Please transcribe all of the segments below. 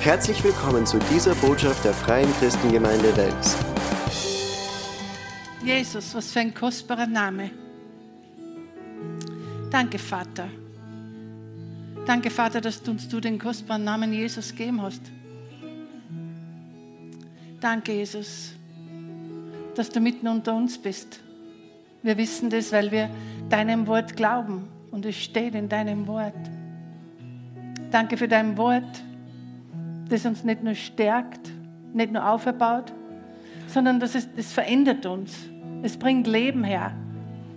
Herzlich willkommen zu dieser Botschaft der Freien Christengemeinde Wels. Jesus, was für ein kostbarer Name. Danke, Vater. Danke, Vater, dass du uns den kostbaren Namen Jesus gegeben hast. Danke, Jesus, dass du mitten unter uns bist. Wir wissen das, weil wir deinem Wort glauben und es steht in deinem Wort. Danke für dein Wort, das uns nicht nur stärkt, nicht nur auferbaut, sondern dass es, es verändert uns. Es bringt Leben her.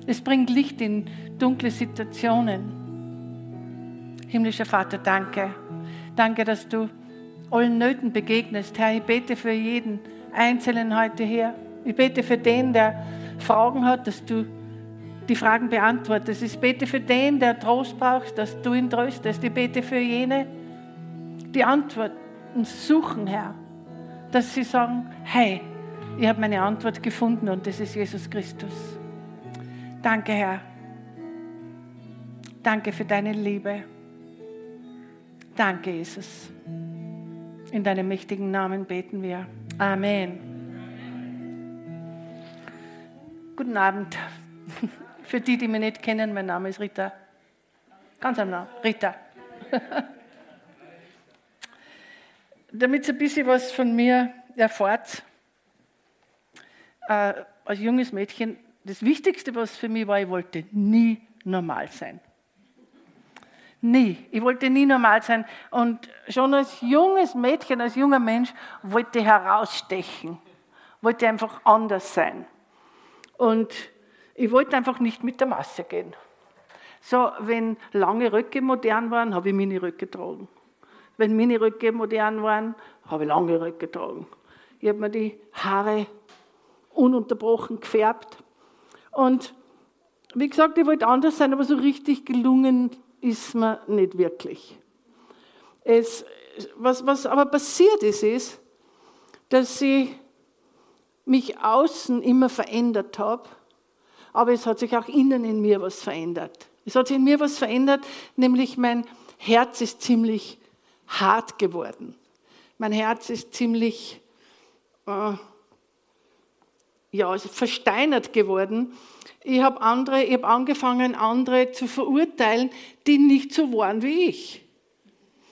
Es bringt Licht in dunkle Situationen. Himmlischer Vater, danke. Danke, dass du allen Nöten begegnest. Herr, ich bete für jeden Einzelnen heute hier. Ich bete für den, der Fragen hat, dass du die Fragen beantwortest. Ich bete für den, der Trost braucht, dass du ihn tröstest. Ich bete für jene, die Antworten suchen, Herr. Dass sie sagen, hey, ich habe meine Antwort gefunden und das ist Jesus Christus. Danke, Herr. Danke für deine Liebe. Danke, Jesus. In deinem mächtigen Namen beten wir. Amen. Guten Abend. Für die, die mich nicht kennen, mein Name ist Rita. Ganz am Namen, Rita. Damit ihr ein bisschen was von mir erfahrt, äh, als junges Mädchen, das Wichtigste, was für mich war, ich wollte nie normal sein. Nie. Ich wollte nie normal sein. Und schon als junges Mädchen, als junger Mensch, wollte ich herausstechen. Wollte einfach anders sein. Und ich wollte einfach nicht mit der Masse gehen. So, wenn lange Röcke modern waren, habe ich Mini-Röcke getragen. Wenn Mini-Röcke modern waren, habe ich lange Röcke getragen. Ich habe mir die Haare ununterbrochen gefärbt. Und wie gesagt, ich wollte anders sein, aber so richtig gelungen ist mir nicht wirklich. Es, was, was aber passiert ist, ist, dass ich mich außen immer verändert habe, aber es hat sich auch innen in mir was verändert. Es hat sich in mir was verändert, nämlich mein Herz ist ziemlich hart geworden. Mein Herz ist ziemlich äh, ja, versteinert geworden. Ich habe andere, ich habe angefangen, andere zu verurteilen, die nicht so waren wie ich.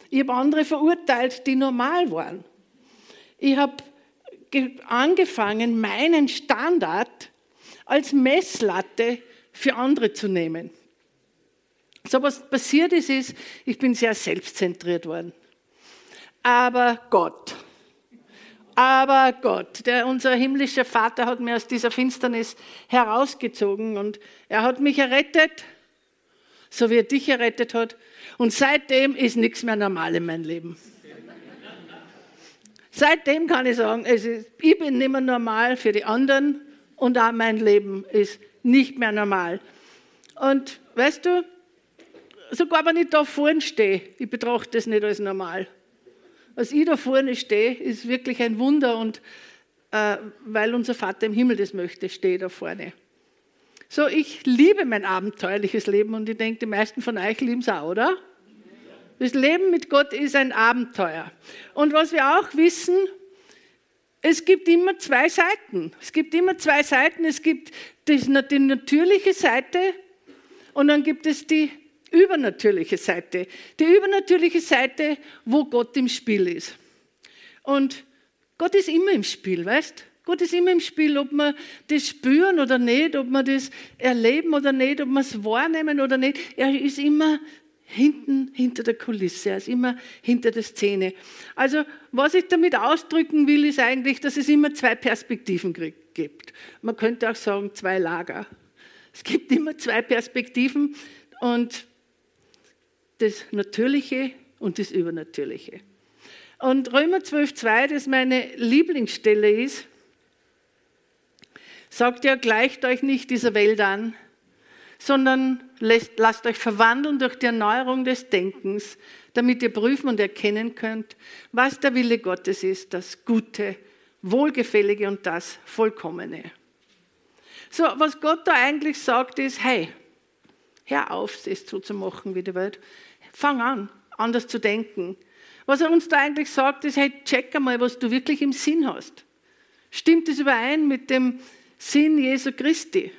Ich habe andere verurteilt, die normal waren. Ich habe angefangen, meinen Standard als Messlatte für andere zu nehmen. So was passiert ist, ist, ich bin sehr selbstzentriert worden. Aber Gott, aber Gott, der, unser himmlischer Vater hat mir aus dieser Finsternis herausgezogen und er hat mich errettet, so wie er dich errettet hat. Und seitdem ist nichts mehr normal in meinem Leben. Seitdem kann ich sagen, ist, ich bin nicht mehr normal für die anderen und auch mein Leben ist nicht mehr normal. Und weißt du, sogar wenn ich da vorne stehe, ich betrachte das nicht als normal als ich da vorne stehe, ist wirklich ein Wunder und äh, weil unser Vater im Himmel das möchte, stehe ich da vorne. So, ich liebe mein abenteuerliches Leben und ich denke, die meisten von euch lieben es auch, oder? Das Leben mit Gott ist ein Abenteuer. Und was wir auch wissen, es gibt immer zwei Seiten. Es gibt immer zwei Seiten. Es gibt die natürliche Seite und dann gibt es die übernatürliche Seite. Die übernatürliche Seite, wo Gott im Spiel ist. Und Gott ist immer im Spiel, weißt? Gott ist immer im Spiel, ob wir das spüren oder nicht, ob wir das erleben oder nicht, ob wir es wahrnehmen oder nicht. Er ist immer hinten, hinter der Kulisse, er ist immer hinter der Szene. Also, was ich damit ausdrücken will, ist eigentlich, dass es immer zwei Perspektiven gibt. Man könnte auch sagen, zwei Lager. Es gibt immer zwei Perspektiven und das Natürliche und das Übernatürliche. Und Römer 12,2, das meine Lieblingsstelle ist, sagt ja, gleicht euch nicht dieser Welt an, sondern lasst, euch verwandeln durch die Erneuerung des Denkens, damit ihr prüfen und erkennen könnt, was der Wille Gottes ist, das Gute, Wohlgefällige und das Vollkommene. So, was Gott da eigentlich sagt, ist, hey, hör auf, es so zu machen wie die Welt. Fang an, anders zu denken. Was er uns da eigentlich sagt, ist, hey, check einmal, was du wirklich im Sinn hast. Stimmt es überein mit dem Sinn Jesu Christi?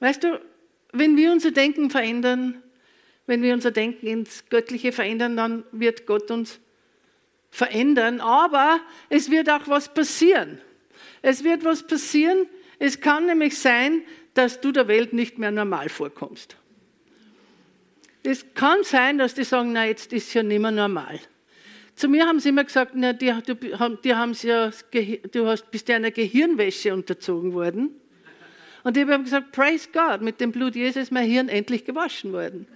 Weißt du, wenn wir unser Denken verändern, wenn wir unser Denken ins Göttliche verändern, dann wird Gott uns verändern. Aber es wird auch was passieren. Es wird was passieren. Es kann nämlich sein, dass du der Welt nicht mehr normal vorkommst. Es kann sein, dass die sagen, na jetzt ist ja nicht mehr normal. Zu mir haben sie immer gesagt, na, die, du, die haben ja, du hast, bist ja einer Gehirnwäsche unterzogen worden. Und ich habe gesagt, praise God, mit dem Blut Jesus ist mein Hirn endlich gewaschen worden.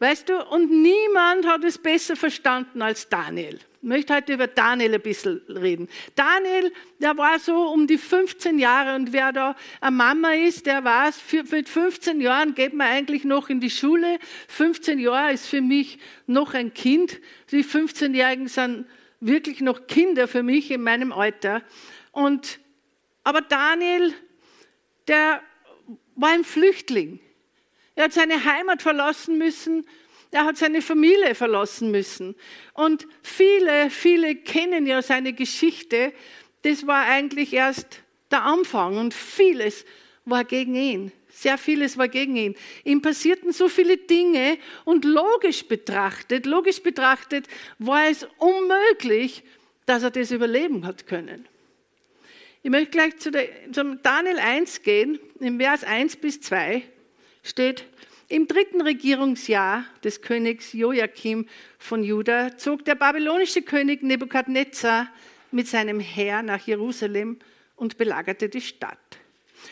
Weißt du, und niemand hat es besser verstanden als Daniel. Ich möchte heute über Daniel ein bisschen reden. Daniel, der war so um die 15 Jahre und wer da eine Mama ist, der weiß, mit 15 Jahren geht man eigentlich noch in die Schule. 15 Jahre ist für mich noch ein Kind. Die 15-Jährigen sind wirklich noch Kinder für mich in meinem Alter. Und, aber Daniel, der war ein Flüchtling. Er hat seine Heimat verlassen müssen. Er hat seine Familie verlassen müssen. Und viele, viele kennen ja seine Geschichte. Das war eigentlich erst der Anfang und vieles war gegen ihn. Sehr vieles war gegen ihn. Ihm passierten so viele Dinge und logisch betrachtet, logisch betrachtet war es unmöglich, dass er das überleben hat können. Ich möchte gleich zu der, zum Daniel 1 gehen, im Vers 1 bis 2 steht, im dritten Regierungsjahr des Königs Joachim von Juda zog der babylonische König Nebukadnezar mit seinem Heer nach Jerusalem und belagerte die Stadt.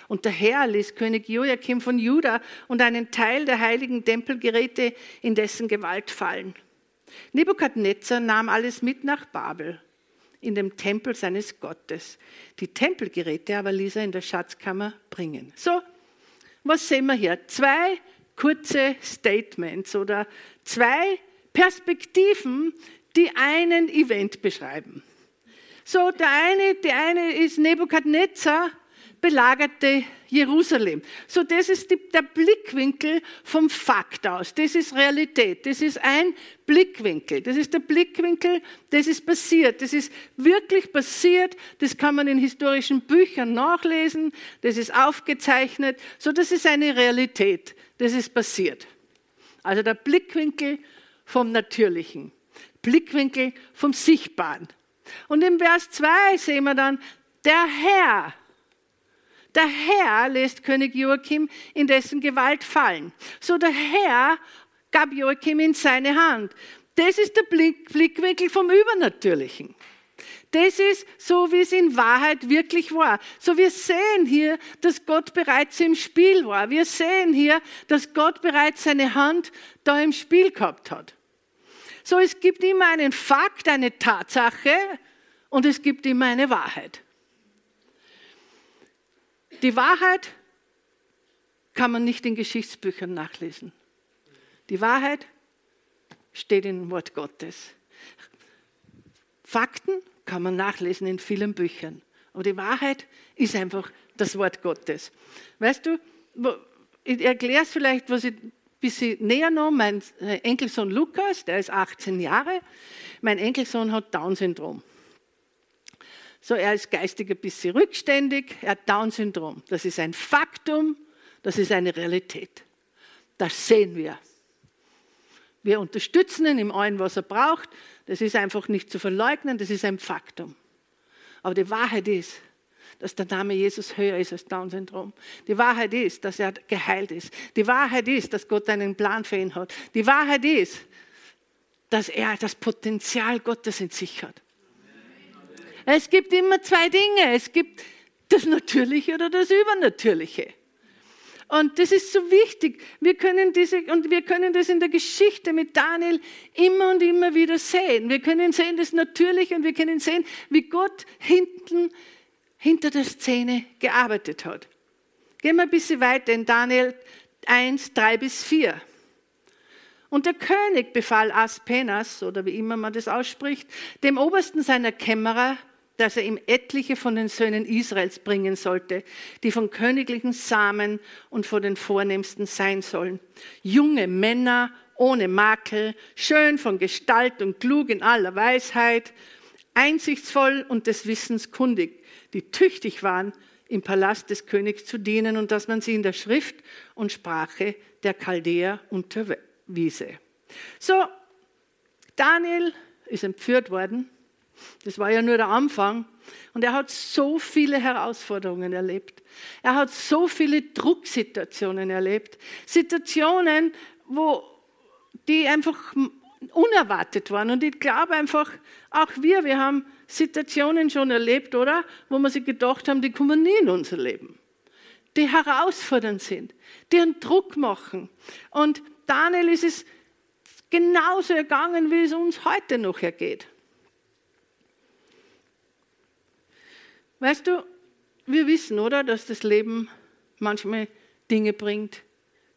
Und der Herr ließ König Joachim von Juda und einen Teil der heiligen Tempelgeräte in dessen Gewalt fallen. Nebukadnezar nahm alles mit nach Babel, in dem Tempel seines Gottes. Die Tempelgeräte aber ließ er in der Schatzkammer bringen. So, was sehen wir hier? Zwei kurze Statements oder zwei Perspektiven, die einen Event beschreiben. So, der eine, die eine ist Nebukadnezar belagerte Jerusalem. So, das ist die, der Blickwinkel vom Fakt aus. Das ist Realität. Das ist ein Blickwinkel. Das ist der Blickwinkel, das ist passiert. Das ist wirklich passiert. Das kann man in historischen Büchern nachlesen. Das ist aufgezeichnet. So, das ist eine Realität. Das ist passiert. Also der Blickwinkel vom Natürlichen. Blickwinkel vom Sichtbaren. Und im Vers 2 sehen wir dann, der Herr der Herr lässt König Joachim in dessen Gewalt fallen. So der Herr gab Joachim in seine Hand. Das ist der Blick, Blickwinkel vom Übernatürlichen. Das ist so, wie es in Wahrheit wirklich war. So wir sehen hier, dass Gott bereits im Spiel war. Wir sehen hier, dass Gott bereits seine Hand da im Spiel gehabt hat. So es gibt immer einen Fakt, eine Tatsache und es gibt immer eine Wahrheit. Die Wahrheit kann man nicht in Geschichtsbüchern nachlesen. Die Wahrheit steht im Wort Gottes. Fakten kann man nachlesen in vielen Büchern. Aber die Wahrheit ist einfach das Wort Gottes. Weißt du, ich erkläre es vielleicht, was ich ein bisschen näher noch. Mein äh, Enkelsohn Lukas, der ist 18 Jahre. Mein Enkelsohn hat Down-Syndrom. So, er ist geistig ein bisschen rückständig, er hat Down-Syndrom. Das ist ein Faktum, das ist eine Realität. Das sehen wir. Wir unterstützen ihn im allen, was er braucht. Das ist einfach nicht zu verleugnen, das ist ein Faktum. Aber die Wahrheit ist, dass der Name Jesus höher ist als Down-Syndrom. Die Wahrheit ist, dass er geheilt ist. Die Wahrheit ist, dass Gott einen Plan für ihn hat. Die Wahrheit ist, dass er das Potenzial Gottes in sich hat. Es gibt immer zwei Dinge. Es gibt das Natürliche oder das Übernatürliche. Und das ist so wichtig. Wir können diese, und wir können das in der Geschichte mit Daniel immer und immer wieder sehen. Wir können sehen das Natürliche und wir können sehen, wie Gott hinten, hinter der Szene gearbeitet hat. Gehen wir ein bisschen weiter in Daniel 1, 3 bis 4. Und der König befahl Aspenas, oder wie immer man das ausspricht, dem Obersten seiner Kämmerer, dass er ihm etliche von den Söhnen Israels bringen sollte, die von königlichen Samen und von den Vornehmsten sein sollen. Junge Männer ohne Makel, schön von Gestalt und klug in aller Weisheit, einsichtsvoll und des Wissens kundig, die tüchtig waren, im Palast des Königs zu dienen und dass man sie in der Schrift und Sprache der Chaldäer unterwiese. So, Daniel ist entführt worden. Das war ja nur der Anfang. Und er hat so viele Herausforderungen erlebt. Er hat so viele Drucksituationen erlebt. Situationen, wo die einfach unerwartet waren. Und ich glaube einfach, auch wir, wir haben Situationen schon erlebt, oder? Wo wir sich gedacht haben, die kommen nie in unser Leben. Die herausfordernd sind, die einen Druck machen. Und Daniel ist es genauso ergangen, wie es uns heute noch ergeht. Weißt du, wir wissen, oder, dass das Leben manchmal Dinge bringt,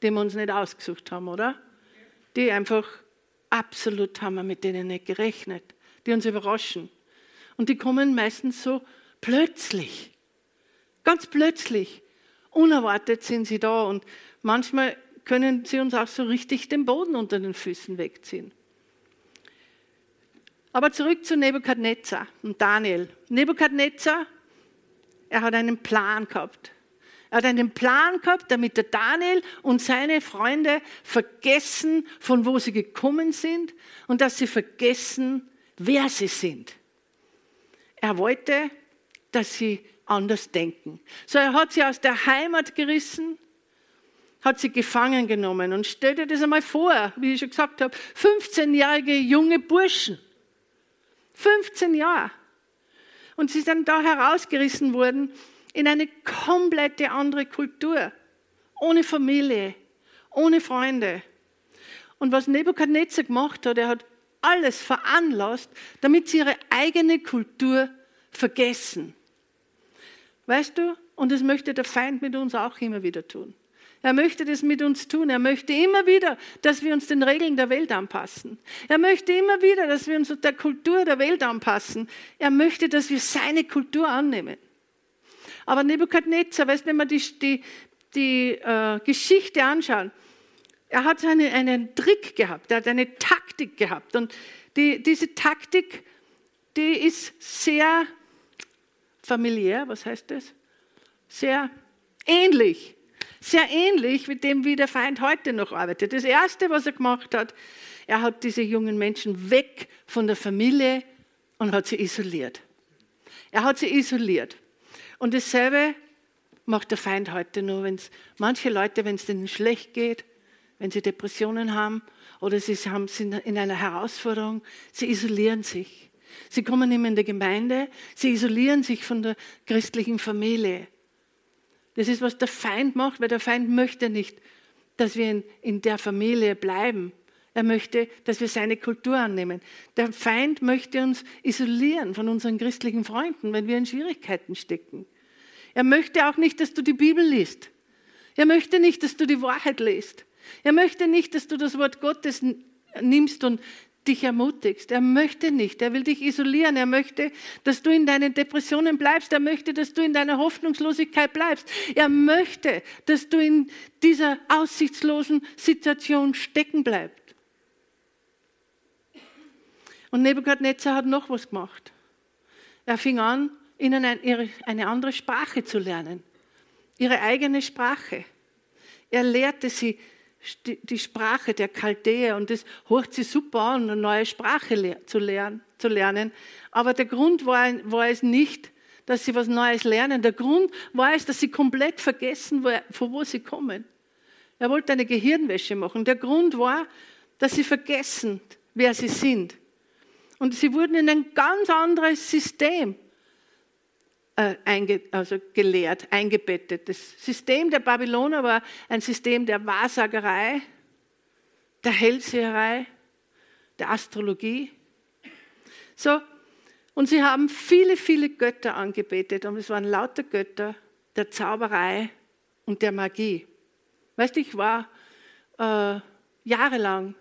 die wir uns nicht ausgesucht haben, oder? Die einfach absolut haben wir mit denen nicht gerechnet, die uns überraschen. Und die kommen meistens so plötzlich, ganz plötzlich. Unerwartet sind sie da und manchmal können sie uns auch so richtig den Boden unter den Füßen wegziehen. Aber zurück zu Nebukadnezar und Daniel. Nebukadnezar, er hat einen Plan gehabt. Er hat einen Plan gehabt, damit der Daniel und seine Freunde vergessen, von wo sie gekommen sind und dass sie vergessen, wer sie sind. Er wollte, dass sie anders denken. So, er hat sie aus der Heimat gerissen, hat sie gefangen genommen und stell dir das einmal vor, wie ich schon gesagt habe, 15-jährige junge Burschen. 15 Jahre. Und sie sind da herausgerissen worden in eine komplette andere Kultur, ohne Familie, ohne Freunde. Und was Nebukadnezar gemacht hat, er hat alles veranlasst, damit sie ihre eigene Kultur vergessen. Weißt du, und das möchte der Feind mit uns auch immer wieder tun. Er möchte das mit uns tun. Er möchte immer wieder, dass wir uns den Regeln der Welt anpassen. Er möchte immer wieder, dass wir uns der Kultur der Welt anpassen. Er möchte, dass wir seine Kultur annehmen. Aber Nebukadnezar, weißt, wenn wir die, die, die äh, Geschichte anschauen, er hat eine, einen Trick gehabt, er hat eine Taktik gehabt. Und die, diese Taktik, die ist sehr familiär, was heißt das? Sehr ähnlich. Sehr ähnlich mit dem, wie der Feind heute noch arbeitet. Das Erste, was er gemacht hat, er hat diese jungen Menschen weg von der Familie und hat sie isoliert. Er hat sie isoliert. Und dasselbe macht der Feind heute nur, wenn es manche Leute, wenn es denen schlecht geht, wenn sie Depressionen haben oder sie haben, sind in einer Herausforderung, sie isolieren sich. Sie kommen nicht mehr in die Gemeinde, sie isolieren sich von der christlichen Familie. Das ist, was der Feind macht, weil der Feind möchte nicht, dass wir in, der Familie bleiben. Er möchte, dass wir seine Kultur annehmen. Der Feind möchte uns isolieren von unseren christlichen Freunden, wenn wir in Schwierigkeiten stecken. Er möchte auch nicht, dass du die Bibel liest. Er möchte nicht, dass du die Wahrheit liest. Er möchte nicht, dass du das Wort Gottes nimmst und dich ermutigst. Er möchte nicht. Er will dich isolieren. Er möchte, dass du in deinen Depressionen bleibst. Er möchte, dass du in deiner Hoffnungslosigkeit bleibst. Er möchte, dass du in dieser aussichtslosen Situation stecken bleibst. Und Nebukadnezar hat noch was gemacht. Er fing an, ihnen eine andere Sprache zu lernen, ihre eigene Sprache. Er lehrte sie die Sprache der Chaldäer und das hört sie super an, eine neue Sprache zu lernen. Aber der Grund war, war es nicht, dass sie was Neues lernen. Der Grund war es, dass sie komplett vergessen, von wo sie kommen. Er wollte eine Gehirnwäsche machen. Der Grund war, dass sie vergessen, wer sie sind. Und sie wurden in ein ganz anderes System äh, einge, also gelehrt, eingebettet. Das System der Babyloner war ein System der Wahrsagerei, der Hellseherei, der Astrologie. So, und sie haben viele, viele Götter angebetet und es waren lauter Götter der Zauberei und der Magie. Weißt du, ich war äh, jahrelang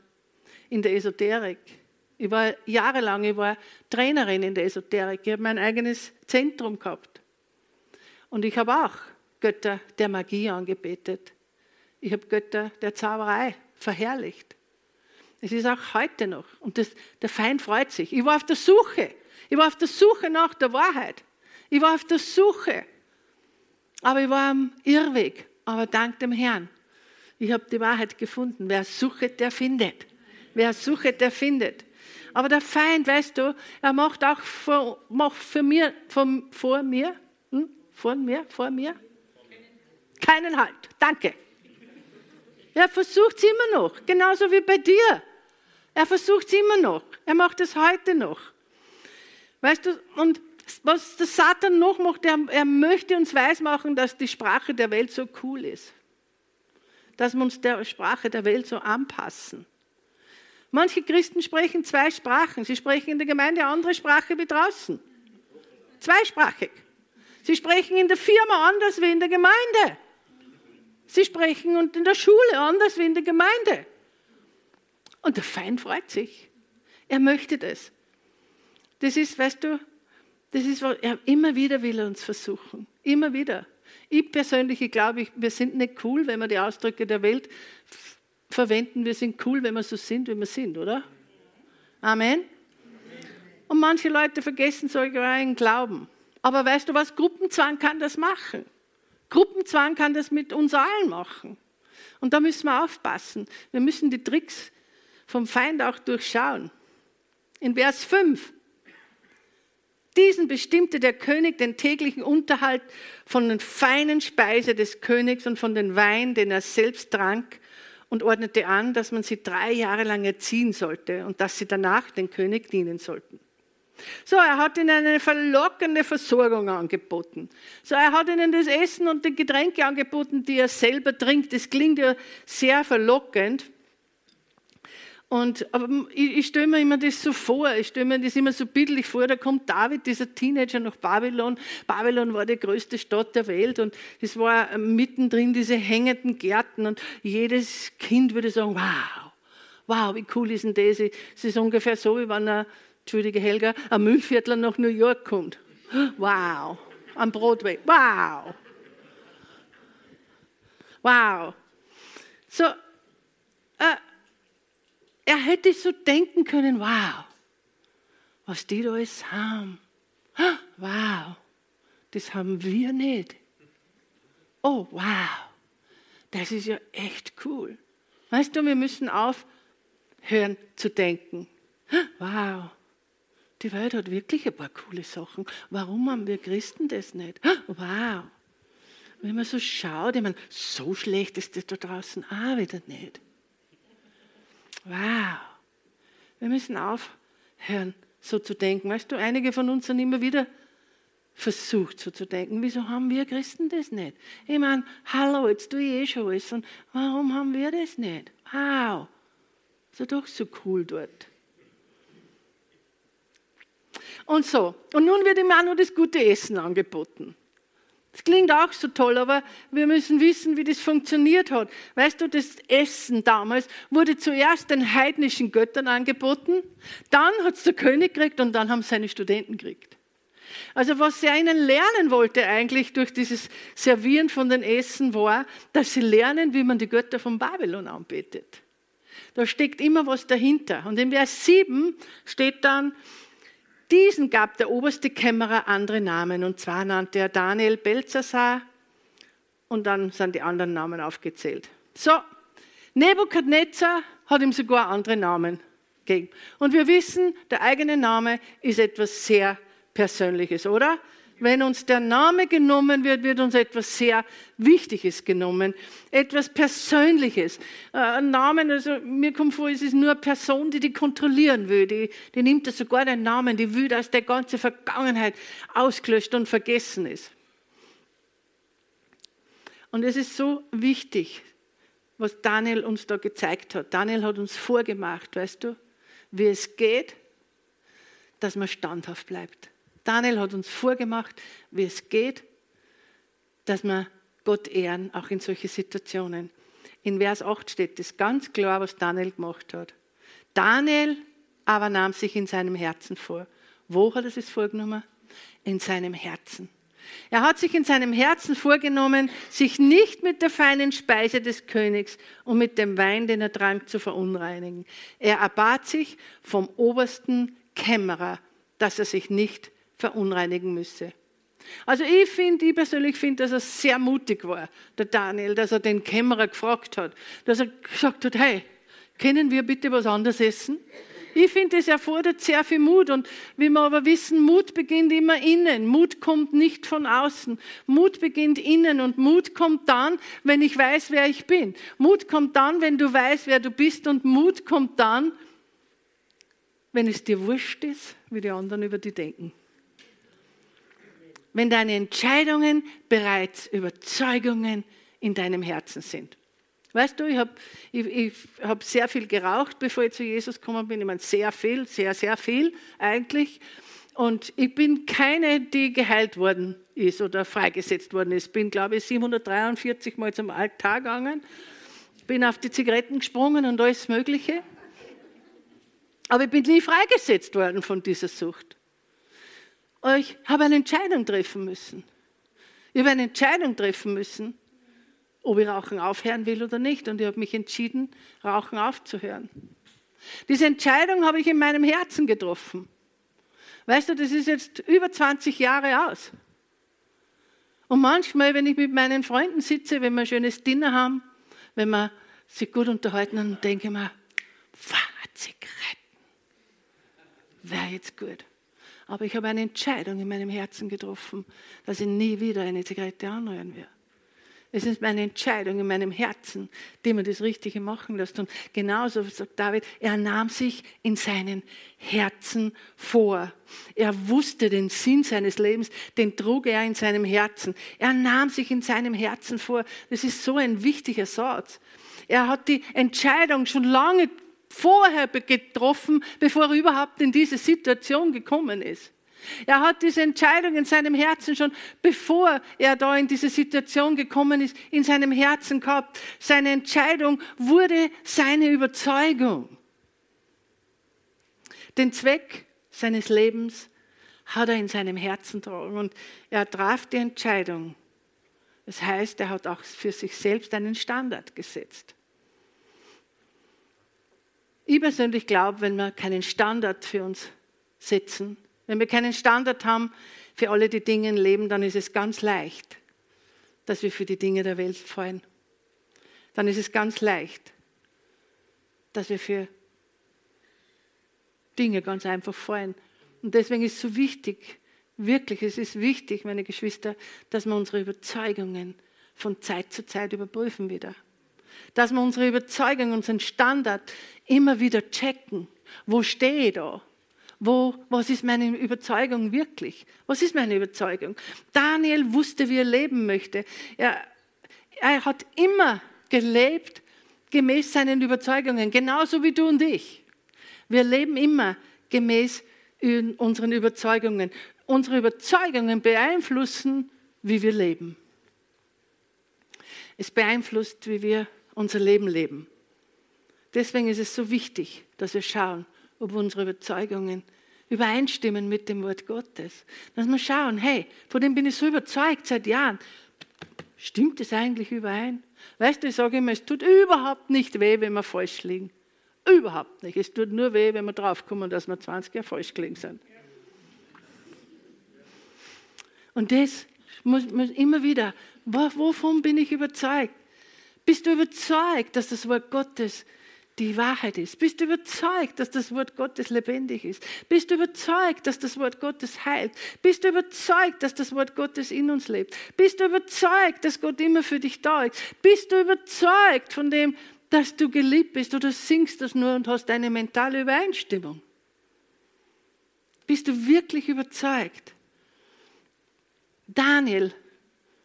in der Esoterik ich war jahrelang, ich war Trainerin in der Esoterik. Ich habe mein eigenes Zentrum gehabt. Und ich habe auch Götter der Magie angebetet. Ich habe Götter der Zauberei verherrlicht. Es ist auch heute noch. Und das, der Feind freut sich. Ich war auf der Suche. Ich war auf der Suche nach der Wahrheit. Ich war auf der Suche. Aber ich war am Irrweg. Aber dank dem Herrn. Ich habe die Wahrheit gefunden. Wer sucht, der findet. Wer sucht, der findet. Aber der Feind, weißt du, er macht auch vor, macht für mir, vor, vor mir, hm? vor mir, vor mir, keinen Halt. Danke. Er versucht es immer noch, genauso wie bei dir. Er versucht es immer noch. Er macht es heute noch. Weißt du, und was der Satan noch macht, er, er möchte uns weismachen, dass die Sprache der Welt so cool ist. Dass wir uns der Sprache der Welt so anpassen. Manche Christen sprechen zwei Sprachen. Sie sprechen in der Gemeinde eine andere Sprache wie draußen. Zweisprachig. Sie sprechen in der Firma anders wie in der Gemeinde. Sie sprechen und in der Schule anders wie in der Gemeinde. Und der Feind freut sich. Er möchte das. Das ist, weißt du, das ist, er immer wieder will er uns versuchen. Immer wieder. Ich persönlich ich glaube, wir sind nicht cool, wenn wir die Ausdrücke der Welt verwenden. Wir sind cool, wenn wir so sind, wie wir sind, oder? Amen. Und manche Leute vergessen sogar einen Glauben. Aber weißt du was? Gruppenzwang kann das machen. Gruppenzwang kann das mit uns allen machen. Und da müssen wir aufpassen. Wir müssen die Tricks vom Feind auch durchschauen. In Vers 5. Diesen bestimmte der König den täglichen Unterhalt von den feinen Speise des Königs und von den Wein, den er selbst trank, und ordnete an, dass man sie drei Jahre lang erziehen sollte und dass sie danach den König dienen sollten. So, er hat ihnen eine verlockende Versorgung angeboten. So, er hat ihnen das Essen und die Getränke angeboten, die er selber trinkt. Das klingt ja sehr verlockend. Und, aber ich, ich stelle mir immer das so vor, ich stelle mir das immer so bildlich vor, da kommt David, dieser Teenager, nach Babylon. Babylon war die größte Stadt der Welt und es war mittendrin diese hängenden Gärten und jedes Kind würde sagen, wow, wow, wie cool ist denn das? Es ist ungefähr so, wie wenn er Entschuldige Helga, ein Müllviertler nach New York kommt. Wow. Am Broadway. Wow. Wow. So, äh, er hätte so denken können, wow, was die da alles haben. Wow, das haben wir nicht. Oh, wow, das ist ja echt cool. Weißt du, wir müssen aufhören zu denken. Wow, die Welt hat wirklich ein paar coole Sachen. Warum haben wir Christen das nicht? Wow. Wenn man so schaut, ich meine, so schlecht ist das da draußen auch wieder nicht. Wow. Wir müssen aufhören, so zu denken. Weißt du, einige von uns sind immer wieder versucht, so zu denken. Wieso haben wir Christen das nicht? Ich meine, hallo, jetzt tue ich eh schon alles. Und warum haben wir das nicht? Wow. Ist doch so cool dort. Und so. Und nun wird ihm auch noch das gute Essen angeboten. Das klingt auch so toll, aber wir müssen wissen, wie das funktioniert hat. Weißt du, das Essen damals wurde zuerst den heidnischen Göttern angeboten, dann hat es der König gekriegt und dann haben seine Studenten gekriegt. Also was er ihnen lernen wollte eigentlich durch dieses Servieren von den Essen war, dass sie lernen, wie man die Götter von Babylon anbetet. Da steckt immer was dahinter. Und in Vers 7 steht dann, diesen gab der oberste Kämmerer andere Namen, und zwar nannte er Daniel Belzasar, und dann sind die anderen Namen aufgezählt. So, Nebukadnezar hat ihm sogar andere Namen gegeben. Und wir wissen, der eigene Name ist etwas sehr Persönliches, oder? Wenn uns der Name genommen wird, wird uns etwas sehr Wichtiges genommen, etwas Persönliches. Äh, ein Namen, also mir kommt vor, es ist nur eine Person, die die kontrollieren will. Die, die nimmt ja sogar den Namen, die will, dass der ganze Vergangenheit ausgelöscht und vergessen ist. Und es ist so wichtig, was Daniel uns da gezeigt hat. Daniel hat uns vorgemacht, weißt du, wie es geht, dass man standhaft bleibt Daniel hat uns vorgemacht, wie es geht, dass wir Gott ehren, auch in solche Situationen. In Vers 8 steht es ganz klar, was Daniel gemacht hat. Daniel aber nahm sich in seinem Herzen vor. Wo hat er es vorgenommen? In seinem Herzen. Er hat sich in seinem Herzen vorgenommen, sich nicht mit der feinen Speise des Königs und mit dem Wein, den er trank, zu verunreinigen. Er erbat sich vom obersten Kämmerer, dass er sich nicht verunreinigen müsse. Also ich finde, ich persönlich finde, dass er sehr mutig war, der Daniel, dass er den Kämmerer gefragt hat, dass er gesagt hat, hey, können wir bitte was anderes essen? Ich finde, es erfordert sehr viel Mut. Und wie wir aber wissen, Mut beginnt immer innen. Mut kommt nicht von außen. Mut beginnt innen. Und Mut kommt dann, wenn ich weiß, wer ich bin. Mut kommt dann, wenn du weißt, wer du bist. Und Mut kommt dann, wenn es dir wurscht ist, wie die anderen über dich denken wenn deine Entscheidungen bereits Überzeugungen in deinem Herzen sind. Weißt du, ich habe ich, ich hab sehr viel geraucht, bevor ich zu Jesus gekommen bin. Ich meine, sehr viel, sehr, sehr viel eigentlich. Und ich bin keine, die geheilt worden ist oder freigesetzt worden ist. Bin, glaube ich, 743 Mal zum Altar gegangen, bin auf die Zigaretten gesprungen und alles Mögliche. Aber ich bin nie freigesetzt worden von dieser Sucht. Ich habe eine Entscheidung treffen müssen. Ich habe eine Entscheidung treffen müssen, ob ich Rauchen aufhören will oder nicht. Und ich habe mich entschieden, Rauchen aufzuhören. Diese Entscheidung habe ich in meinem Herzen getroffen. Weißt du, das ist jetzt über 20 Jahre aus. Und manchmal, wenn ich mit meinen Freunden sitze, wenn wir ein schönes Dinner haben, wenn wir sich gut unterhalten, dann denke ich mir, Zigaretten. Wäre jetzt gut. Aber ich habe eine Entscheidung in meinem Herzen getroffen, dass ich nie wieder eine Zigarette anrühren werde. Es ist meine Entscheidung in meinem Herzen, die mir das Richtige machen lässt. Und genauso sagt David, er nahm sich in seinen Herzen vor. Er wusste den Sinn seines Lebens, den trug er in seinem Herzen. Er nahm sich in seinem Herzen vor. Das ist so ein wichtiger Satz. Er hat die Entscheidung schon lange vorher getroffen, bevor er überhaupt in diese Situation gekommen ist. Er hat diese Entscheidung in seinem Herzen schon, bevor er da in diese Situation gekommen ist, in seinem Herzen gehabt. Seine Entscheidung wurde seine Überzeugung. Den Zweck seines Lebens hat er in seinem Herzen tragen und er traf die Entscheidung. Das heißt, er hat auch für sich selbst einen Standard gesetzt. Ich persönlich glaube, wenn wir keinen Standard für uns setzen, wenn wir keinen Standard haben für alle die Dinge im Leben, dann ist es ganz leicht, dass wir für die Dinge der Welt fallen. Dann ist es ganz leicht, dass wir für Dinge ganz einfach fallen. Und deswegen ist es so wichtig, wirklich, es ist wichtig, meine Geschwister, dass wir unsere Überzeugungen von Zeit zu Zeit überprüfen wieder dass wir unsere Überzeugung, unseren Standard immer wieder checken. Wo stehe ich da? Wo, was ist meine Überzeugung wirklich? Was ist meine Überzeugung? Daniel wusste, wie er leben möchte. Er, er hat immer gelebt gemäß seinen Überzeugungen, genauso wie du und ich. Wir leben immer gemäß unseren Überzeugungen. Unsere Überzeugungen beeinflussen, wie wir leben. Es beeinflusst, wie wir unser Leben leben. Deswegen ist es so wichtig, dass wir schauen, ob unsere Überzeugungen übereinstimmen mit dem Wort Gottes. Dass wir schauen, hey, von dem bin ich so überzeugt seit Jahren. Stimmt es eigentlich überein? Weißt du, ich sage immer, es tut überhaupt nicht weh, wenn wir falsch liegen. Überhaupt nicht. Es tut nur weh, wenn wir draufkommen, dass wir 20 Jahre falsch gelegen sind. Und das muss, muss immer wieder, wovon bin ich überzeugt? Bist du überzeugt, dass das Wort Gottes die Wahrheit ist? Bist du überzeugt, dass das Wort Gottes lebendig ist? Bist du überzeugt, dass das Wort Gottes heilt? Bist du überzeugt, dass das Wort Gottes in uns lebt? Bist du überzeugt, dass Gott immer für dich da ist? Bist du überzeugt von dem, dass du geliebt bist oder singst das nur und hast eine mentale Übereinstimmung? Bist du wirklich überzeugt? Daniel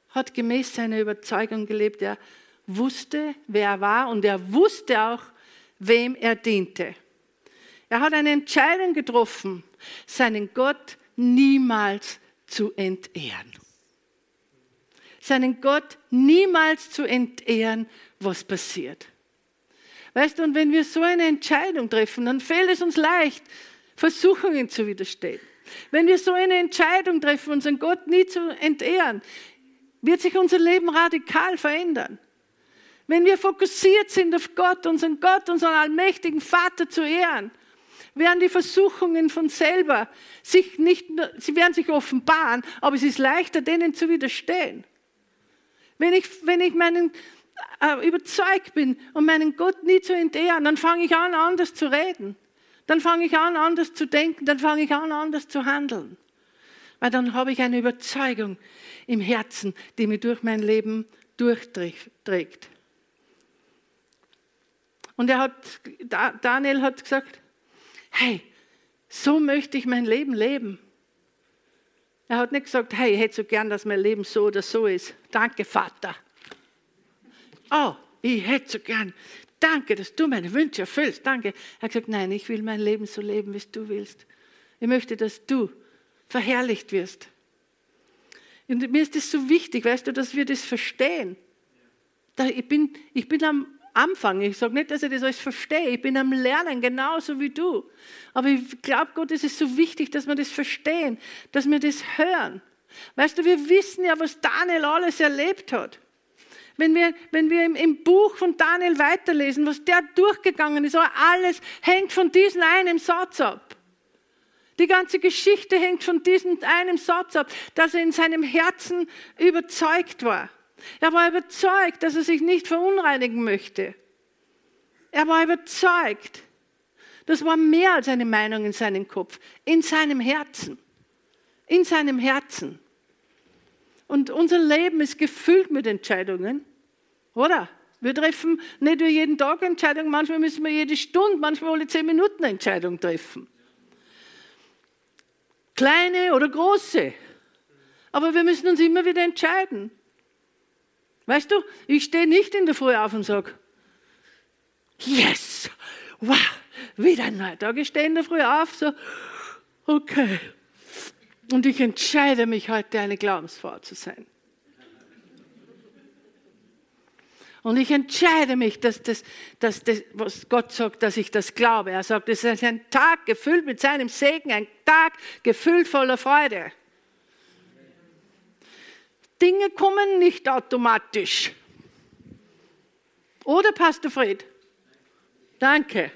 hat gemäß seiner Überzeugung gelebt. Er wusste, wer er war und er wusste auch, wem er diente. Er hat eine Entscheidung getroffen, seinen Gott niemals zu entehren. Seinen Gott niemals zu entehren, was passiert. Weißt du, und wenn wir so eine Entscheidung treffen, dann fällt es uns leicht, Versuchungen zu widerstehen. Wenn wir so eine Entscheidung treffen, unseren Gott nie zu entehren, wird sich unser Leben radikal verändern. Wenn wir fokussiert sind auf Gott, unseren Gott, unseren allmächtigen Vater zu ehren, werden die Versuchungen von selber sich nicht, sie werden sich offenbaren, aber es ist leichter, denen zu widerstehen. Wenn ich, wenn ich meinen, äh, überzeugt bin und meinen Gott nie zu entehren, dann fange ich an, anders zu reden. Dann fange ich an, anders zu denken. Dann fange ich an, anders zu handeln. Weil dann habe ich eine Überzeugung im Herzen, die mich durch mein Leben durchträgt. Und er hat, Daniel hat gesagt, hey, so möchte ich mein Leben leben. Er hat nicht gesagt, hey, ich hätte so gern, dass mein Leben so oder so ist. Danke, Vater. Oh, ich hätte so gern. Danke, dass du meine Wünsche erfüllst. Danke. Er hat gesagt, nein, ich will mein Leben so leben, wie du willst. Ich möchte, dass du verherrlicht wirst. Und mir ist das so wichtig, weißt du, dass wir das verstehen. ich, bin, ich bin am Anfang. Ich sage nicht, dass ich das alles verstehe. Ich bin am Lernen, genauso wie du. Aber ich glaube, Gott, es ist so wichtig, dass wir das verstehen, dass wir das hören. Weißt du, wir wissen ja, was Daniel alles erlebt hat. Wenn wir, wenn wir im Buch von Daniel weiterlesen, was der durchgegangen ist, alles hängt von diesem einen Satz ab. Die ganze Geschichte hängt von diesem einen Satz ab, dass er in seinem Herzen überzeugt war. Er war überzeugt, dass er sich nicht verunreinigen möchte. Er war überzeugt. Das war mehr als eine Meinung in seinem Kopf, in seinem Herzen. In seinem Herzen. Und unser Leben ist gefüllt mit Entscheidungen, oder? Wir treffen nicht nur jeden Tag Entscheidungen, manchmal müssen wir jede Stunde, manchmal alle zehn Minuten Entscheidungen treffen. Kleine oder große. Aber wir müssen uns immer wieder entscheiden. Weißt du, ich stehe nicht in der Früh auf und sage, yes, wow, wieder ein neuer Tag. Ich stehe in der Früh auf, so, okay. Und ich entscheide mich heute, eine Glaubensfrau zu sein. Und ich entscheide mich, dass das, dass das, was Gott sagt, dass ich das glaube. Er sagt, es ist ein Tag gefüllt mit seinem Segen, ein Tag gefüllt voller Freude. Dinge kommen nicht automatisch. Oder, Pastor Fred? Danke.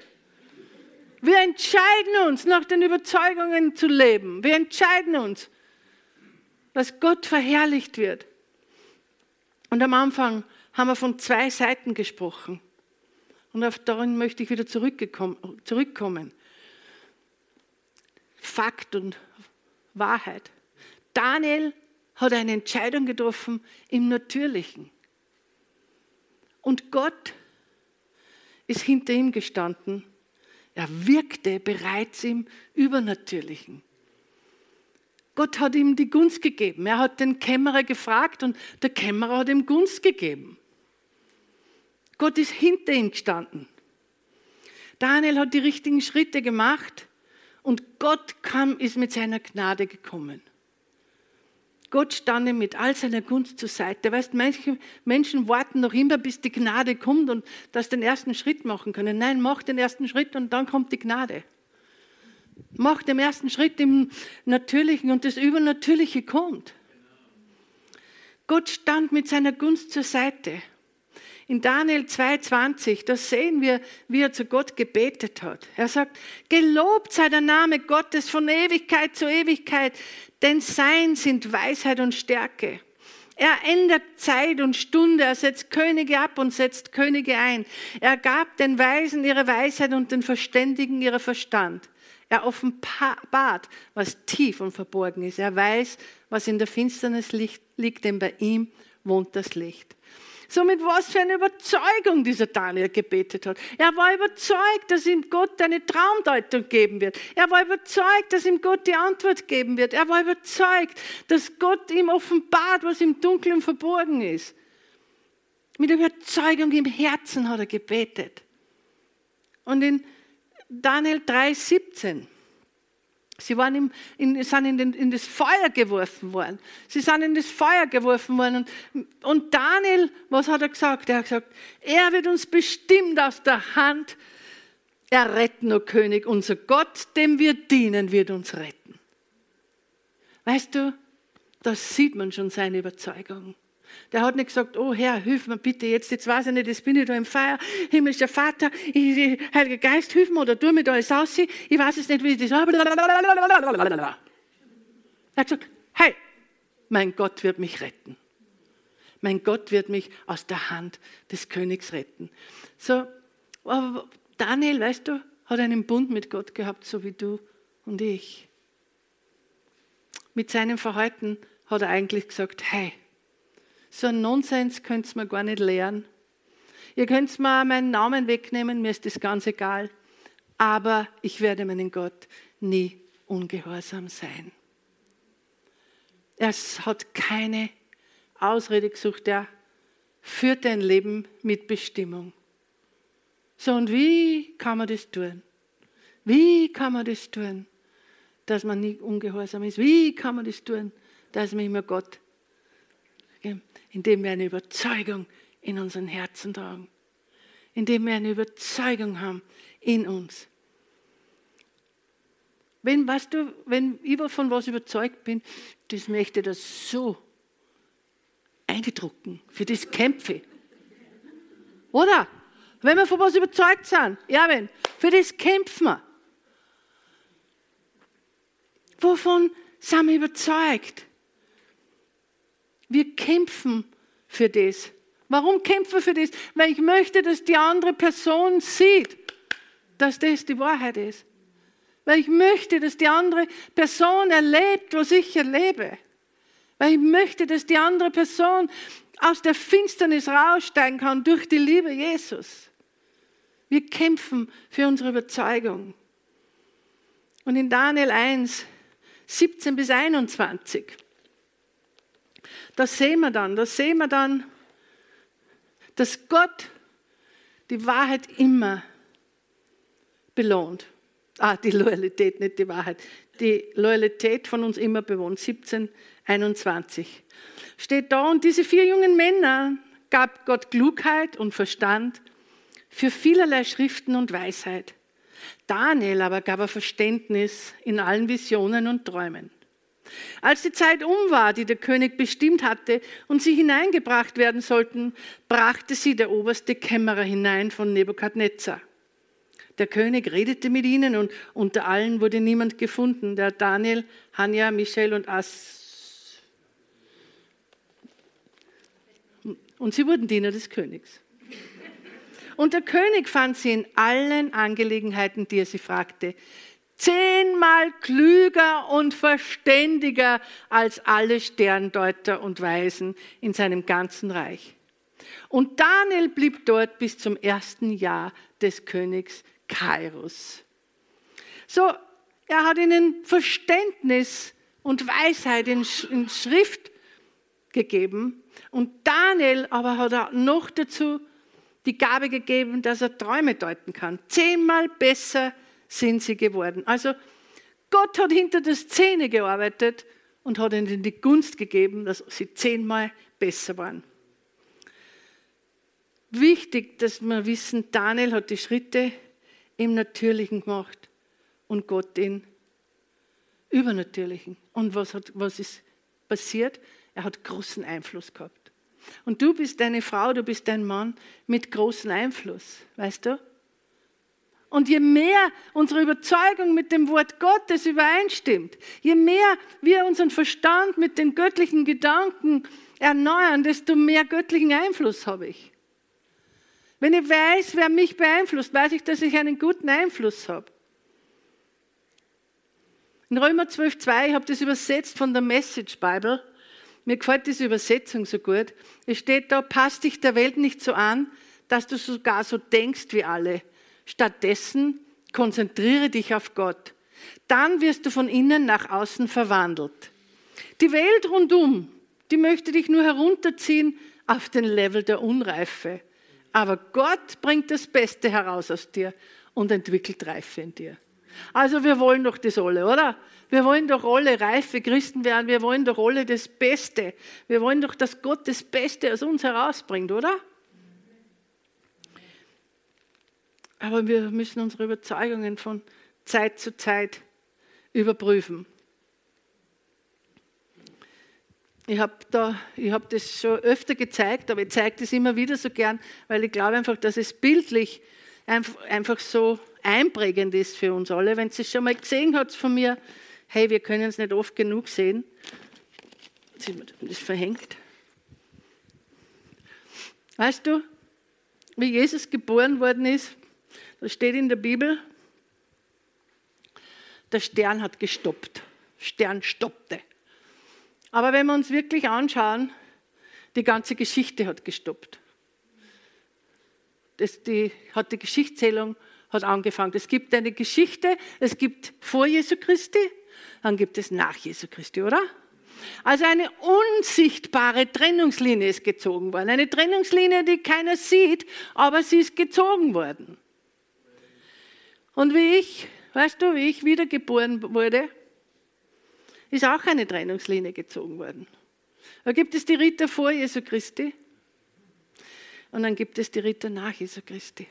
Wir entscheiden uns, nach den Überzeugungen zu leben. Wir entscheiden uns, dass Gott verherrlicht wird. Und am Anfang haben wir von zwei Seiten gesprochen. Und auf darin möchte ich wieder zurückkommen. Fakt und Wahrheit. Daniel hat eine Entscheidung getroffen im Natürlichen. Und Gott ist hinter ihm gestanden. Er wirkte bereits im Übernatürlichen. Gott hat ihm die Gunst gegeben. Er hat den Kämmerer gefragt und der Kämmerer hat ihm Gunst gegeben. Gott ist hinter ihm gestanden. Daniel hat die richtigen Schritte gemacht und Gott kam, ist mit seiner Gnade gekommen. Gott stand ihm mit all seiner Gunst zur Seite. Weißt, manche Menschen warten noch immer, bis die Gnade kommt und dass sie den ersten Schritt machen können. Nein, mach den ersten Schritt und dann kommt die Gnade. Mach den ersten Schritt im Natürlichen und das Übernatürliche kommt. Gott stand mit seiner Gunst zur Seite. In Daniel 2,20, da sehen wir, wie er zu Gott gebetet hat. Er sagt, gelobt sei der Name Gottes von Ewigkeit zu Ewigkeit, denn sein sind Weisheit und Stärke. Er ändert Zeit und Stunde, er setzt Könige ab und setzt Könige ein. Er gab den Weisen ihre Weisheit und den Verständigen ihre Verstand. Er offenbart, was tief und verborgen ist. Er weiß, was in der Finsternis liegt, denn bei ihm wohnt das Licht. So mit was für eine Überzeugung dieser Daniel gebetet hat. Er war überzeugt, dass ihm Gott eine Traumdeutung geben wird. Er war überzeugt, dass ihm Gott die Antwort geben wird. Er war überzeugt, dass Gott ihm offenbart, was im Dunkeln verborgen ist. Mit Überzeugung im Herzen hat er gebetet. Und in Daniel 3,17 Sie waren im, in, sind in, den, in, das Feuer geworfen worden. Sie sind in das Feuer geworfen worden. Und, und Daniel, was hat er gesagt? Er hat gesagt, er wird uns bestimmt aus der Hand erretten, o König. Unser Gott, dem wir dienen, wird uns retten. Weißt du, da sieht man schon seine Überzeugung. Der hat nicht gesagt, oh Herr, hilf mir bitte jetzt, jetzt weiß ich nicht, jetzt bin ich da im Feuer, himmlischer Vater, ich, Heiliger Geist, hilf mir oder tu mir da alles aus, ich weiß jetzt nicht, wie ich das... Er hat gesagt, hey, mein Gott wird mich retten. Mein Gott wird mich aus der Hand des Königs retten. So, Daniel, weißt du, hat einen Bund mit Gott gehabt, so wie du und ich. Mit seinem Verhalten hat er eigentlich gesagt, hey, so ein Nonsens könnt ihr mir gar nicht lehren. Ihr könnt mir meinen Namen wegnehmen, mir ist das ganz egal. Aber ich werde meinen Gott nie ungehorsam sein. Er hat keine Ausrede gesucht, er führt ein Leben mit Bestimmung. So, und wie kann man das tun? Wie kann man das tun, dass man nicht ungehorsam ist? Wie kann man das tun, dass man immer Gott, indem wir eine Überzeugung in unseren Herzen tragen, indem wir eine Überzeugung haben in uns. Wenn, weißt du, wenn ich von was überzeugt bin, das möchte das so eingedrucken, für das kämpfe Oder? Wenn wir von was überzeugt sind, ja, wenn, für das kämpfen wir. Wovon sind wir überzeugt? Wir kämpfen für das. Warum kämpfen wir für das? Weil ich möchte, dass die andere Person sieht, dass das die Wahrheit ist. Weil ich möchte, dass die andere Person erlebt, was ich erlebe. Weil ich möchte, dass die andere Person aus der Finsternis raussteigen kann durch die Liebe Jesus. Wir kämpfen für unsere Überzeugung. Und in Daniel 1, 17 bis 21, da sehen wir dann, da sehen wir dann, dass Gott die Wahrheit immer belohnt. Ah, die Loyalität, nicht die Wahrheit. Die Loyalität von uns immer bewohnt. 17, 21. Steht da, und diese vier jungen Männer gab Gott Klugheit und Verstand für vielerlei Schriften und Weisheit. Daniel aber gab er Verständnis in allen Visionen und Träumen. Als die Zeit um war, die der König bestimmt hatte und sie hineingebracht werden sollten, brachte sie der oberste Kämmerer hinein von Nebukadnezar. Der König redete mit ihnen und unter allen wurde niemand gefunden, der Daniel, Hanja, Michel und As und sie wurden Diener des Königs. Und der König fand sie in allen Angelegenheiten, die er sie fragte, zehnmal klüger und verständiger als alle Sterndeuter und Weisen in seinem ganzen Reich. Und Daniel blieb dort bis zum ersten Jahr des Königs Kairos. So, er hat ihnen Verständnis und Weisheit in, in Schrift gegeben. Und Daniel aber hat er noch dazu die Gabe gegeben, dass er Träume deuten kann. Zehnmal besser sind sie geworden. Also Gott hat hinter der Szene gearbeitet und hat ihnen die Gunst gegeben, dass sie zehnmal besser waren. Wichtig, dass wir wissen, Daniel hat die Schritte im Natürlichen gemacht und Gott den Übernatürlichen. Und was, hat, was ist passiert? Er hat großen Einfluss gehabt. Und du bist eine Frau, du bist ein Mann mit großem Einfluss, weißt du? Und je mehr unsere Überzeugung mit dem Wort Gottes übereinstimmt, je mehr wir unseren Verstand mit den göttlichen Gedanken erneuern, desto mehr göttlichen Einfluss habe ich. Wenn ich weiß, wer mich beeinflusst, weiß ich, dass ich einen guten Einfluss habe. In Römer 12,2, ich habe das übersetzt von der Message Bible, mir gefällt diese Übersetzung so gut. Es steht da, passt dich der Welt nicht so an, dass du sogar so denkst wie alle. Stattdessen konzentriere dich auf Gott. Dann wirst du von innen nach außen verwandelt. Die Welt rundum, die möchte dich nur herunterziehen auf den Level der Unreife. Aber Gott bringt das Beste heraus aus dir und entwickelt Reife in dir. Also wir wollen doch das alle, oder? Wir wollen doch alle reife Christen werden. Wir wollen doch alle das Beste. Wir wollen doch, dass Gott das Beste aus uns herausbringt, oder? Aber wir müssen unsere Überzeugungen von Zeit zu Zeit überprüfen. ich habe hab das schon öfter gezeigt, aber ich zeige das immer wieder so gern, weil ich glaube einfach, dass es bildlich einfach, einfach so einprägend ist für uns alle. Wenn Sie es schon mal gesehen hat von mir, hey, wir können es nicht oft genug sehen. Jetzt ist mir das verhängt. Weißt du, wie Jesus geboren worden ist? Das steht in der Bibel. Der Stern hat gestoppt. Stern stoppte. Aber wenn wir uns wirklich anschauen, die ganze Geschichte hat gestoppt. Das, die, hat die Geschichtszählung hat angefangen. Es gibt eine Geschichte, es gibt vor Jesu Christi, dann gibt es nach Jesu Christi, oder? Also eine unsichtbare Trennungslinie ist gezogen worden. Eine Trennungslinie, die keiner sieht, aber sie ist gezogen worden. Und wie ich, weißt du, wie ich wiedergeboren wurde, ist auch eine Trennungslinie gezogen worden. Da gibt es die Ritter vor Jesu Christi und dann gibt es die Ritter nach Jesu Christi.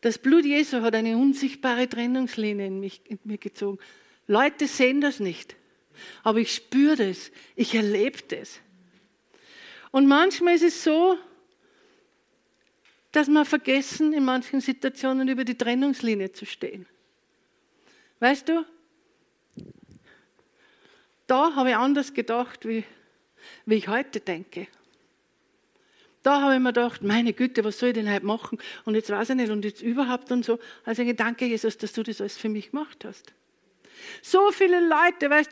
Das Blut Jesu hat eine unsichtbare Trennungslinie in, mich, in mir gezogen. Leute sehen das nicht, aber ich spüre das, ich erlebe das. Und manchmal ist es so, dass wir vergessen, in manchen Situationen über die Trennungslinie zu stehen. Weißt du, da habe ich anders gedacht, wie, wie ich heute denke. Da habe ich mir gedacht, meine Güte, was soll ich denn heute machen? Und jetzt weiß ich nicht und jetzt überhaupt und so. Also ich danke Jesus, dass du das alles für mich gemacht hast. So viele Leute, weißt,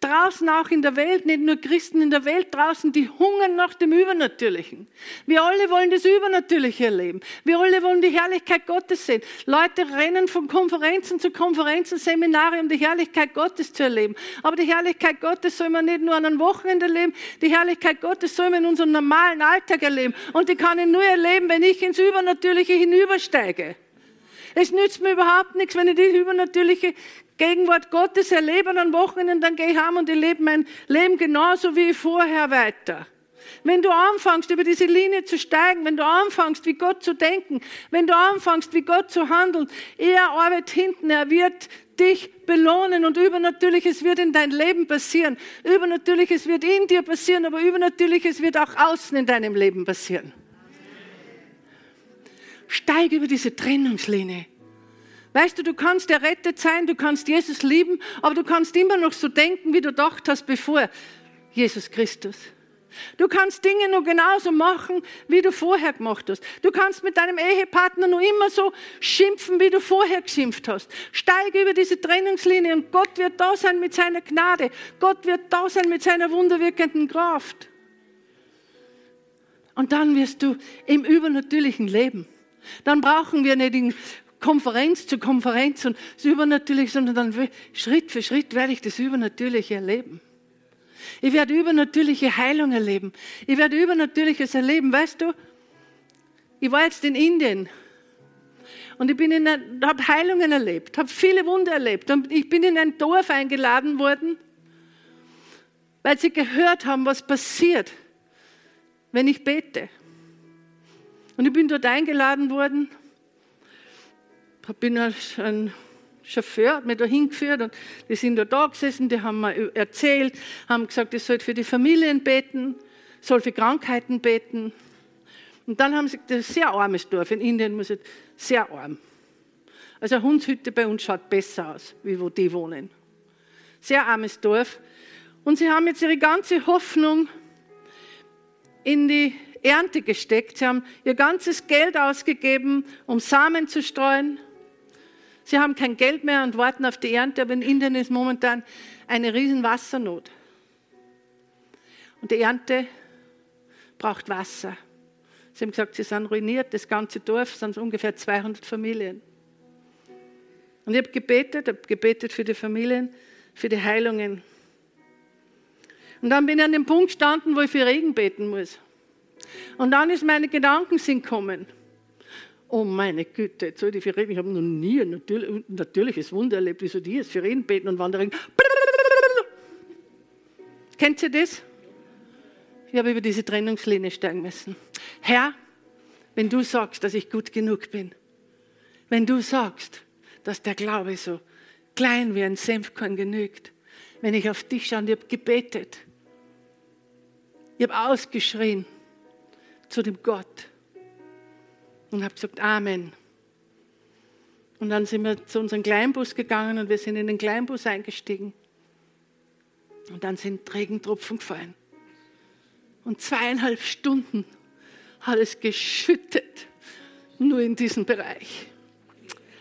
draußen auch in der Welt, nicht nur Christen in der Welt draußen, die hungern nach dem Übernatürlichen. Wir alle wollen das Übernatürliche erleben. Wir alle wollen die Herrlichkeit Gottes sehen. Leute rennen von Konferenzen zu Konferenzen, Seminare, um die Herrlichkeit Gottes zu erleben. Aber die Herrlichkeit Gottes soll man nicht nur an einem Wochenende erleben, die Herrlichkeit Gottes soll man in unserem normalen Alltag erleben. Und die kann ich nur erleben, wenn ich ins Übernatürliche hinübersteige. Es nützt mir überhaupt nichts, wenn ich die übernatürliche Gegenwart Gottes erlebe an Wochenenden, dann gehe ich heim und ich lebe mein Leben genauso wie vorher weiter. Wenn du anfängst, über diese Linie zu steigen, wenn du anfängst, wie Gott zu denken, wenn du anfängst, wie Gott zu handeln, er arbeitet hinten, er wird dich belohnen und Übernatürliches wird in dein Leben passieren. Übernatürliches wird in dir passieren, aber Übernatürliches wird auch außen in deinem Leben passieren. Steig über diese Trennungslinie. Weißt du, du kannst errettet sein, du kannst Jesus lieben, aber du kannst immer noch so denken, wie du gedacht hast bevor Jesus Christus. Du kannst Dinge nur genauso machen, wie du vorher gemacht hast. Du kannst mit deinem Ehepartner nur immer so schimpfen, wie du vorher geschimpft hast. Steige über diese Trennungslinie und Gott wird da sein mit seiner Gnade. Gott wird da sein mit seiner wunderwirkenden Kraft. Und dann wirst du im übernatürlichen Leben. Dann brauchen wir nicht in Konferenz zu Konferenz und das Übernatürliche, sondern dann Schritt für Schritt werde ich das Übernatürliche erleben. Ich werde übernatürliche Heilung erleben. Ich werde Übernatürliches erleben. Weißt du, ich war jetzt in Indien und ich bin in habe Heilungen erlebt, habe viele Wunder erlebt und ich bin in ein Dorf eingeladen worden, weil sie gehört haben, was passiert, wenn ich bete. Und ich bin dort eingeladen worden bin ein Chauffeur, hat mich da hingeführt und die sind da, da gesessen, die haben mir erzählt, haben gesagt, ich soll für die Familien beten, soll für Krankheiten beten. Und dann haben sie, das ist ein sehr armes Dorf, in Indien muss ich, sehr arm. Also eine Hundshütte bei uns schaut besser aus, wie wo die wohnen. Sehr armes Dorf. Und sie haben jetzt ihre ganze Hoffnung in die Ernte gesteckt. Sie haben ihr ganzes Geld ausgegeben, um Samen zu streuen Sie haben kein Geld mehr und warten auf die Ernte, aber in Indien ist momentan eine riesen Wassernot. Und die Ernte braucht Wasser. Sie haben gesagt, sie sind ruiniert, das ganze Dorf sind ungefähr 200 Familien. Und ich habe gebetet, habe gebetet für die Familien, für die Heilungen. Und dann bin ich an dem Punkt gestanden, wo ich für Regen beten muss. Und dann ist meine Gedanken sind kommen. Oh meine Güte, jetzt soll ich für reden. Ich habe noch nie ein natürliches Wunder erlebt, wie so die jetzt für reden beten und wandern. Kennt ihr das? Ich habe über diese Trennungslinie steigen müssen. Herr, wenn du sagst, dass ich gut genug bin, wenn du sagst, dass der Glaube so klein wie ein Senfkorn genügt, wenn ich auf dich schaue und ich habe gebetet. Ich habe ausgeschrien zu dem Gott und habe gesagt, Amen. Und dann sind wir zu unserem Kleinbus gegangen und wir sind in den Kleinbus eingestiegen. Und dann sind Regentropfen gefallen. Und zweieinhalb Stunden hat es geschüttet, nur in diesem Bereich.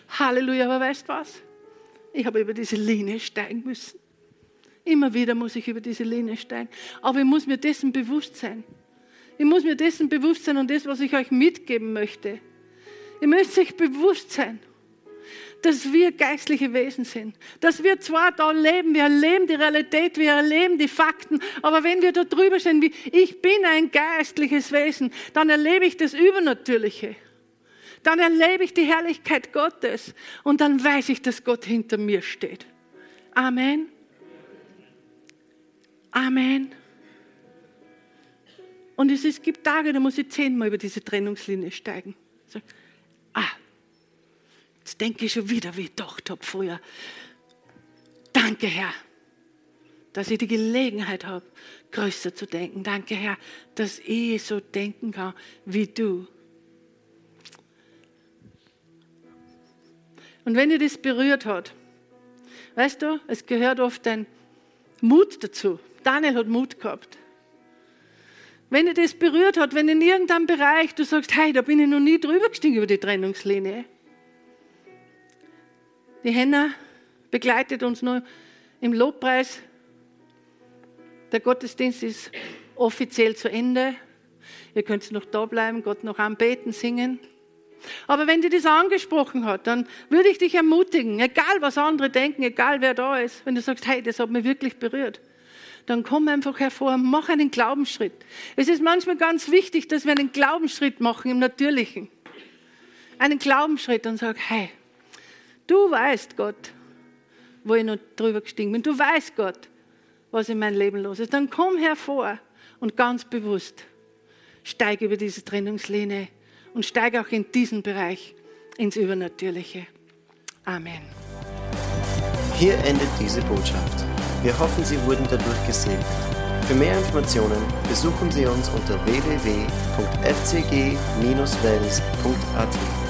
Halleluja, aber weißt was? Ich habe über diese Linie steigen müssen. Immer wieder muss ich über diese Linie steigen. Aber ich muss mir dessen bewusst sein. Ich muss mir dessen bewusst sein und das, was ich euch mitgeben möchte. Ihr müsst euch bewusst sein, dass wir geistliche Wesen sind. Dass wir zwar da leben, wir erleben die Realität, wir erleben die Fakten, aber wenn wir da drüber stehen, wie ich bin ein geistliches Wesen, dann erlebe ich das Übernatürliche. Dann erlebe ich die Herrlichkeit Gottes und dann weiß ich, dass Gott hinter mir steht. Amen. Amen. Und es, es gibt Tage, da muss ich zehnmal über diese Trennungslinie steigen. So, ah, jetzt denke ich schon wieder, wie ich gedacht habe früher. Danke, Herr, dass ich die Gelegenheit habe, größer zu denken. Danke, Herr, dass ich so denken kann wie du. Und wenn ihr das berührt hat, weißt du, es gehört oft ein Mut dazu. Daniel hat Mut gehabt. Wenn dir das berührt hat, wenn in irgendeinem Bereich du sagst, hey, da bin ich noch nie drüber gestiegen über die Trennungslinie. Die Henna begleitet uns nur im Lobpreis. Der Gottesdienst ist offiziell zu Ende. Ihr könnt noch da bleiben, Gott noch anbeten, singen. Aber wenn dir das angesprochen hat, dann würde ich dich ermutigen, egal was andere denken, egal wer da ist, wenn du sagst, hey, das hat mich wirklich berührt, dann komm einfach hervor, mach einen Glaubensschritt. Es ist manchmal ganz wichtig, dass wir einen Glaubensschritt machen im Natürlichen. Einen Glaubensschritt und sag, hey, du weißt Gott, wo ich noch drüber gestiegen bin. Du weißt Gott, was in meinem Leben los ist. Dann komm hervor und ganz bewusst steig über diese Trennungslinie und steig auch in diesen Bereich ins Übernatürliche. Amen. Hier endet diese Botschaft. Wir hoffen, Sie wurden dadurch gesegnet. Für mehr Informationen besuchen Sie uns unter www.fcg-wells.at.